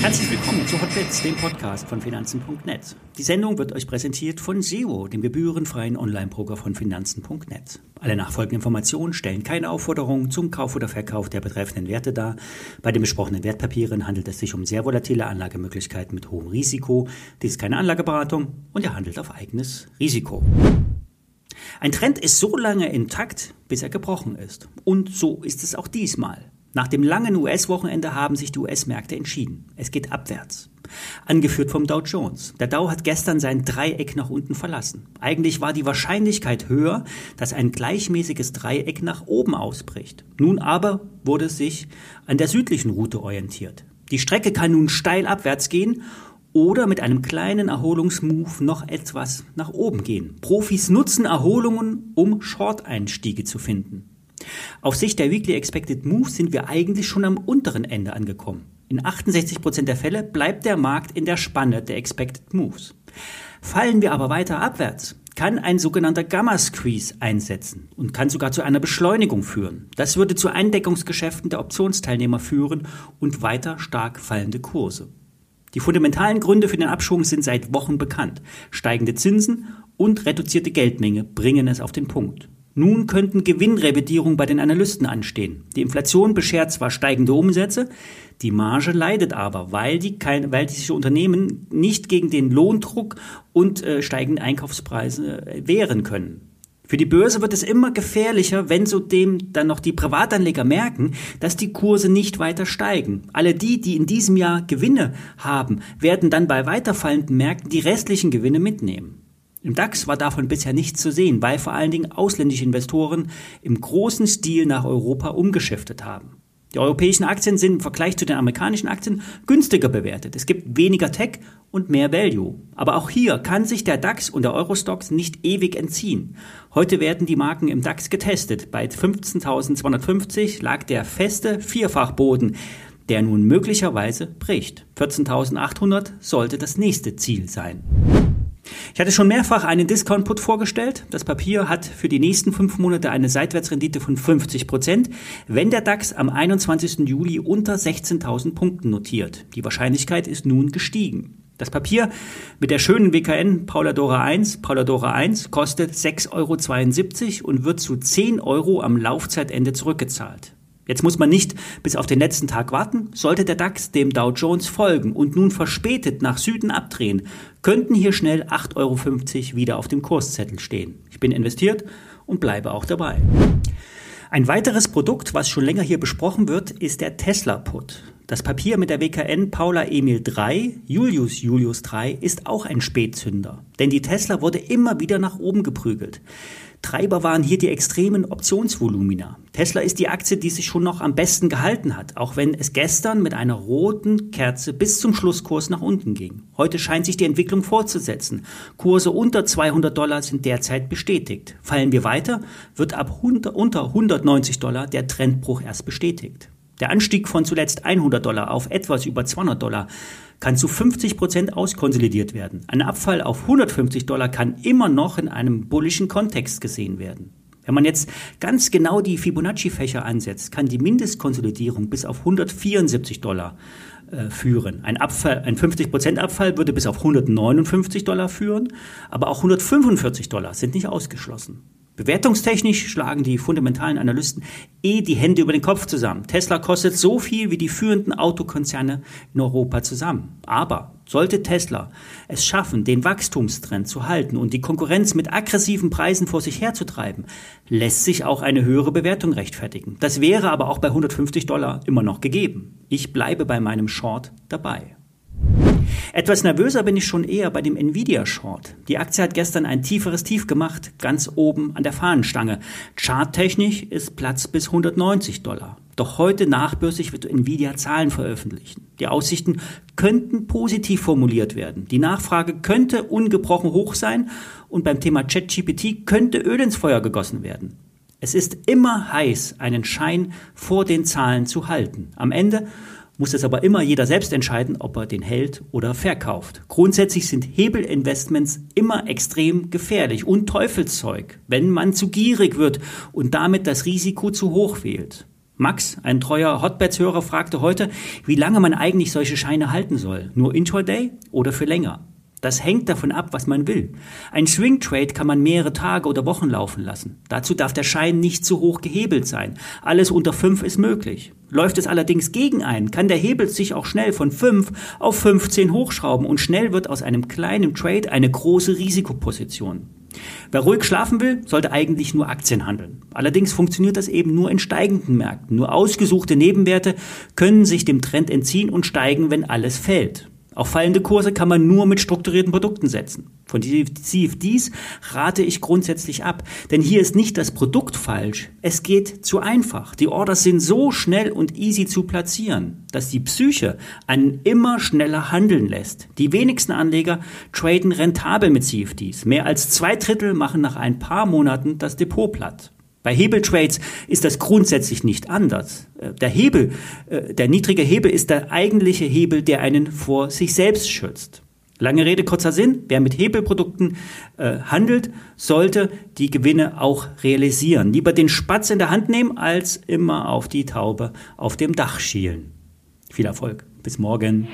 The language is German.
Herzlich willkommen zu Hotbets, dem Podcast von Finanzen.net. Die Sendung wird euch präsentiert von Zero, dem gebührenfreien Online-Broker von Finanzen.net. Alle nachfolgenden Informationen stellen keine Aufforderung zum Kauf oder Verkauf der betreffenden Werte dar. Bei den besprochenen Wertpapieren handelt es sich um sehr volatile Anlagemöglichkeiten mit hohem Risiko. Dies ist keine Anlageberatung und er handelt auf eigenes Risiko. Ein Trend ist so lange intakt, bis er gebrochen ist. Und so ist es auch diesmal. Nach dem langen US-Wochenende haben sich die US-Märkte entschieden. Es geht abwärts. Angeführt vom Dow Jones. Der Dow hat gestern sein Dreieck nach unten verlassen. Eigentlich war die Wahrscheinlichkeit höher, dass ein gleichmäßiges Dreieck nach oben ausbricht. Nun aber wurde es sich an der südlichen Route orientiert. Die Strecke kann nun steil abwärts gehen oder mit einem kleinen Erholungsmove noch etwas nach oben gehen. Profis nutzen Erholungen, um Short-Einstiege zu finden. Auf Sicht der Weekly Expected Moves sind wir eigentlich schon am unteren Ende angekommen. In 68% der Fälle bleibt der Markt in der Spanne der Expected Moves. Fallen wir aber weiter abwärts, kann ein sogenannter Gamma-Squeeze einsetzen und kann sogar zu einer Beschleunigung führen. Das würde zu Eindeckungsgeschäften der Optionsteilnehmer führen und weiter stark fallende Kurse. Die fundamentalen Gründe für den Abschwung sind seit Wochen bekannt. Steigende Zinsen und reduzierte Geldmenge bringen es auf den Punkt. Nun könnten Gewinnrevidierungen bei den Analysten anstehen. Die Inflation beschert zwar steigende Umsätze, die Marge leidet aber, weil, die, weil diese Unternehmen nicht gegen den Lohndruck und äh, steigende Einkaufspreise äh, wehren können. Für die Börse wird es immer gefährlicher, wenn zudem dann noch die Privatanleger merken, dass die Kurse nicht weiter steigen. Alle die, die in diesem Jahr Gewinne haben, werden dann bei weiterfallenden Märkten die restlichen Gewinne mitnehmen. Im DAX war davon bisher nichts zu sehen, weil vor allen Dingen ausländische Investoren im großen Stil nach Europa umgeschiftet haben. Die europäischen Aktien sind im Vergleich zu den amerikanischen Aktien günstiger bewertet. Es gibt weniger Tech und mehr Value. Aber auch hier kann sich der DAX und der Eurostox nicht ewig entziehen. Heute werden die Marken im DAX getestet. Bei 15.250 lag der feste Vierfachboden, der nun möglicherweise bricht. 14.800 sollte das nächste Ziel sein. Ich hatte schon mehrfach einen Discount-Put vorgestellt. Das Papier hat für die nächsten fünf Monate eine Seitwärtsrendite von 50 Prozent, wenn der DAX am 21. Juli unter 16.000 Punkten notiert. Die Wahrscheinlichkeit ist nun gestiegen. Das Papier mit der schönen WKN Pauladora 1, Pauladora 1 kostet 6,72 Euro und wird zu 10 Euro am Laufzeitende zurückgezahlt. Jetzt muss man nicht bis auf den letzten Tag warten. Sollte der DAX dem Dow Jones folgen und nun verspätet nach Süden abdrehen, könnten hier schnell 8,50 Euro wieder auf dem Kurszettel stehen. Ich bin investiert und bleibe auch dabei. Ein weiteres Produkt, was schon länger hier besprochen wird, ist der Tesla Put. Das Papier mit der WKN Paula Emil 3, Julius Julius 3, ist auch ein Spätzünder. Denn die Tesla wurde immer wieder nach oben geprügelt. Treiber waren hier die extremen Optionsvolumina. Tesla ist die Aktie, die sich schon noch am besten gehalten hat, auch wenn es gestern mit einer roten Kerze bis zum Schlusskurs nach unten ging. Heute scheint sich die Entwicklung fortzusetzen. Kurse unter 200 Dollar sind derzeit bestätigt. Fallen wir weiter, wird ab 100, unter 190 Dollar der Trendbruch erst bestätigt. Der Anstieg von zuletzt 100 Dollar auf etwas über 200 Dollar kann zu 50 Prozent auskonsolidiert werden. Ein Abfall auf 150 Dollar kann immer noch in einem bullischen Kontext gesehen werden. Wenn man jetzt ganz genau die Fibonacci-Fächer ansetzt, kann die Mindestkonsolidierung bis auf 174 Dollar äh, führen. Ein, Abfall, ein 50% Abfall würde bis auf 159 Dollar führen, aber auch 145 Dollar sind nicht ausgeschlossen. Bewertungstechnisch schlagen die fundamentalen Analysten eh die Hände über den Kopf zusammen. Tesla kostet so viel wie die führenden Autokonzerne in Europa zusammen. Aber sollte Tesla es schaffen, den Wachstumstrend zu halten und die Konkurrenz mit aggressiven Preisen vor sich herzutreiben, lässt sich auch eine höhere Bewertung rechtfertigen. Das wäre aber auch bei 150 Dollar immer noch gegeben. Ich bleibe bei meinem Short dabei. Etwas nervöser bin ich schon eher bei dem Nvidia Short. Die Aktie hat gestern ein tieferes Tief gemacht, ganz oben an der Fahnenstange. Charttechnisch ist Platz bis 190 Dollar. Doch heute nachbörsig wird Nvidia Zahlen veröffentlichen. Die Aussichten könnten positiv formuliert werden. Die Nachfrage könnte ungebrochen hoch sein und beim Thema ChatGPT könnte Öl ins Feuer gegossen werden. Es ist immer heiß, einen Schein vor den Zahlen zu halten. Am Ende muss es aber immer jeder selbst entscheiden, ob er den hält oder verkauft. Grundsätzlich sind Hebelinvestments immer extrem gefährlich und Teufelszeug, wenn man zu gierig wird und damit das Risiko zu hoch wählt. Max, ein treuer Hotbeds-Hörer, fragte heute, wie lange man eigentlich solche Scheine halten soll. Nur Intraday oder für länger? Das hängt davon ab, was man will. Ein Swing Trade kann man mehrere Tage oder Wochen laufen lassen. Dazu darf der Schein nicht zu hoch gehebelt sein. Alles unter 5 ist möglich. Läuft es allerdings gegen einen, kann der Hebel sich auch schnell von 5 auf 15 hochschrauben und schnell wird aus einem kleinen Trade eine große Risikoposition. Wer ruhig schlafen will, sollte eigentlich nur Aktien handeln. Allerdings funktioniert das eben nur in steigenden Märkten. Nur ausgesuchte Nebenwerte können sich dem Trend entziehen und steigen, wenn alles fällt. Auch fallende Kurse kann man nur mit strukturierten Produkten setzen. Von CFDs rate ich grundsätzlich ab, denn hier ist nicht das Produkt falsch, es geht zu einfach. Die Orders sind so schnell und easy zu platzieren, dass die Psyche einen immer schneller handeln lässt. Die wenigsten Anleger traden rentabel mit CFDs. Mehr als zwei Drittel machen nach ein paar Monaten das Depot platt. Bei Hebeltrades ist das grundsätzlich nicht anders. Äh, der Hebel, äh, der niedrige Hebel ist der eigentliche Hebel, der einen vor sich selbst schützt. Lange Rede, kurzer Sinn. Wer mit Hebelprodukten äh, handelt, sollte die Gewinne auch realisieren. Lieber den Spatz in der Hand nehmen, als immer auf die Taube auf dem Dach schielen. Viel Erfolg. Bis morgen.